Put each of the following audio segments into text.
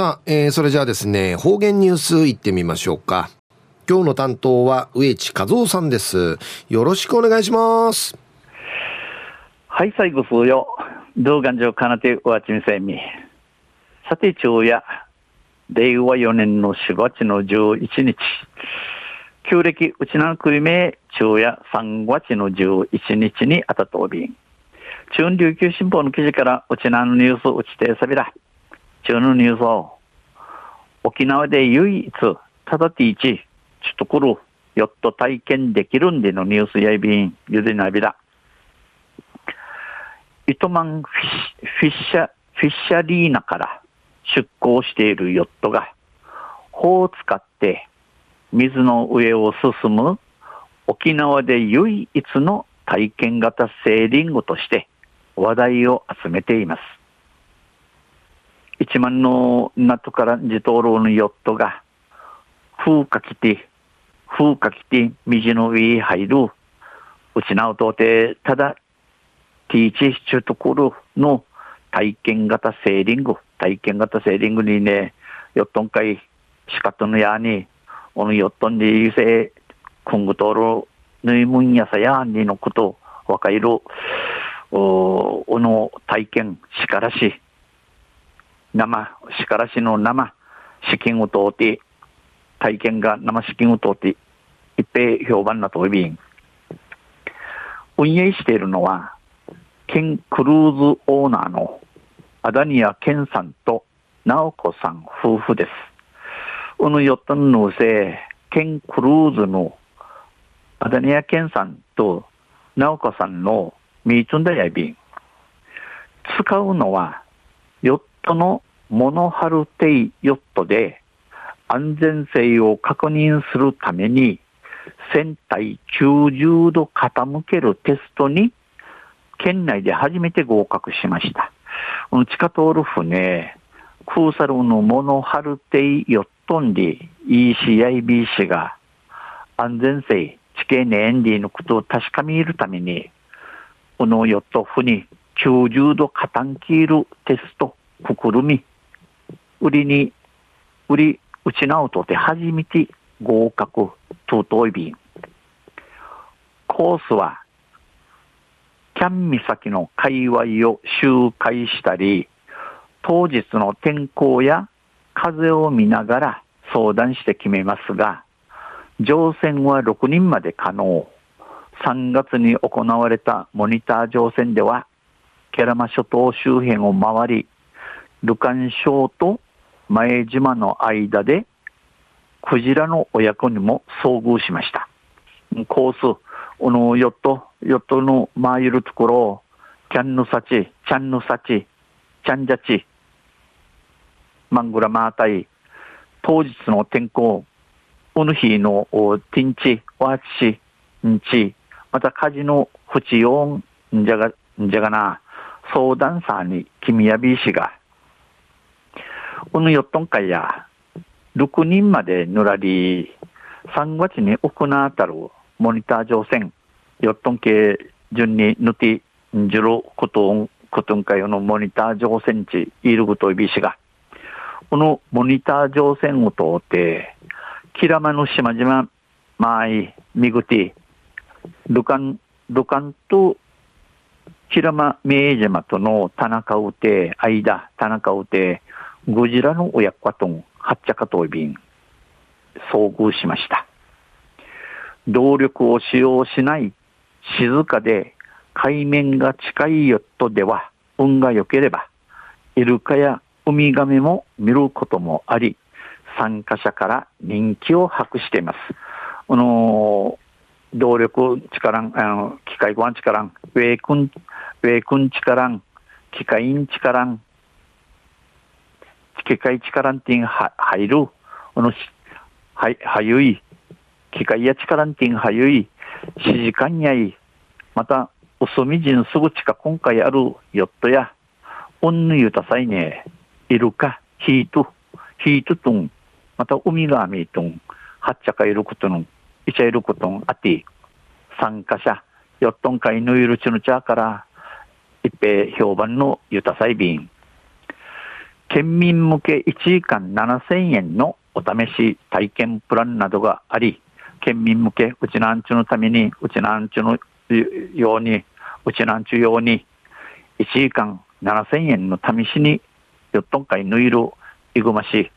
さあ、えー、それじゃあですね、方言ニュースいってみましょうか。今日の担当は植地和夫さんです。よろしくお願いします。はい、最後数よ。動画上かなておわちみせみ。さて、昼夜、令和4年の4月の11日。旧暦うちなくりめ昼夜3月の11日にあたとびん。中琉球新報の記事からうちなのニュースうちてさびら。中のニュースを沖縄で唯一ただていちちょっと来るよっと体験できるんでのニュースやいびんゆでなびら。糸満フィッシャ、フィッシャリーナから出港しているヨットが、帆を使って水の上を進む沖縄で唯一の体験型セーリングとして話題を集めています。一万の港から自灯籠のヨットが風かきて、風かきて水の上に入る、うちなうとて、ただ、ティーチシチュところの体験型セーリング、体験型セーリングにね、ヨットン会、仕方のやに、おのヨットンでゆせ、くんぐとろ、ぬいむんやさやにのこと、わかいる、おの体験、しからし、生、しからしの生、資金を通って、体験が生資金を通って、一平評判なとびん。運営しているのは、ケンクルーズオーナーのアダニア・ケンさんと直子さん夫婦です。うぬよったんのせ、ケンクルーズのアダニア・ケンさんと直子さんのミーチュンダヤビン。使うのは、ヨットのモノハルテイヨットで安全性を確認するために船体90度傾けるテストに県内で初めて合格しました。この地下通る船、クーサルのモノハルテイヨットンで ECIBC が安全性、地形ネンディのことを確かめるために、このヨットフに90度傾けるテスト、くくるみ、売りに、売り、うちなうとて初めて合格、とといびん。コースは、キャン岬の界隈を周回したり、当日の天候や風を見ながら相談して決めますが、乗船は6人まで可能。3月に行われたモニター乗船では、ケラマ諸島周辺を回り、ルカン礁と前島の間で、クジラの親子にも遭遇しました。コース、このヨット、ヨットの回るところ、キャンヌサチ、チャンヌサチ、チャンジャチ、マングラマータイ、当日の天候、この日のティンチ、ワーチ、ンチ、また火事の不治用んじゃが、んじゃがな、相談者に君やびしが、このヨットン会や、6人までぬらり、3月に行なたるモニター乗船、ヨットン系順にぬてんじることん、ことんかよのモニター乗船地、いることいびしが、このモニター乗船を通って、キラマの島々、マイ、ミグティ、ルカン、ルカンと、キラマ名島との田中うて、間、田中うて、ゴジラの親子とん、はっちゃかといびん、遭遇しました。動力を使用しない静かで海面が近いヨットでは運が良ければイルカやウミガメも見ることもあり参加者から人気を博しています。この動力力あの機械ごん力ウェイクンウェイクン力機械員力機械力っていう入る。このははゆい。機械や力んてんはゆい、指示官やい、また、おそみじんすぐ近今回あるヨットや、おんぬゆたさいね、イルカ、ヒート、ヒートとん、また海がみとん、はっちゃかいることの、いちゃいることんあて、参加者、ヨットン会のゆるちのちゃから、一平評判のゆたさいびん。県民向け1時間7000円のお試し体験プランなどがあり、県民向け、うちなんちゅのために、うちなんちゅのように、うちなんちゅように、1時間7000円の試しに、よっとんかいぬいる、いぐまし、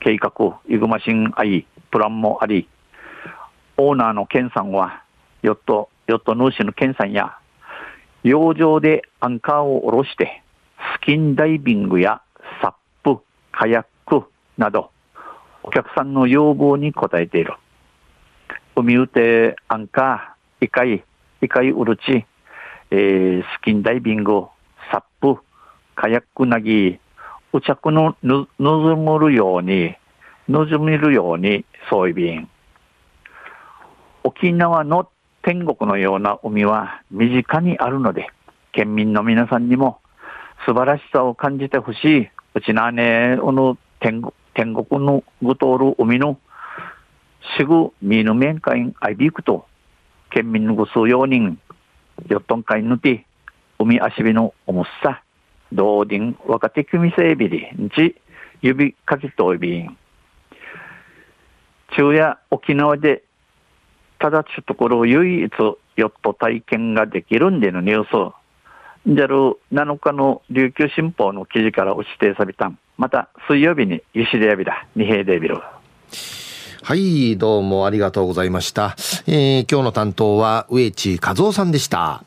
計画、いぐましんあい、プランもあり、オーナーのケンさんは、ヨット、ヨットヌーシのケンさんや、洋上でアンカーを下ろして、スキンダイビングやサップ、カヤックなど、お客さんの要望に応えている。海うてアンカー、イカイ、イカイウルチ、えー、スキンダイビング、サップ、カヤックなぎ、お着のぬ、ぬむるように、ぬずみるように、そういう便。沖縄の天国のような海は身近にあるので、県民の皆さんにも素晴らしさを感じてほしい。うちなね、この天国天国のぐとおる海のしぐみぬ面会あいびくと、県民のぐ数用人、よっとんかいぬて、海足びのおもっさ、同人若手組整備で、んち、指かきといびん。昼夜沖縄でただちとこれを唯一ヨット体験ができるんでのニュース。じゃる7日の琉球新報の記事から指定さびたん。また水曜日にユシデヤビだ。二平デビル。はい、どうもありがとうございました。えー、今日の担当は植地和夫さんでした。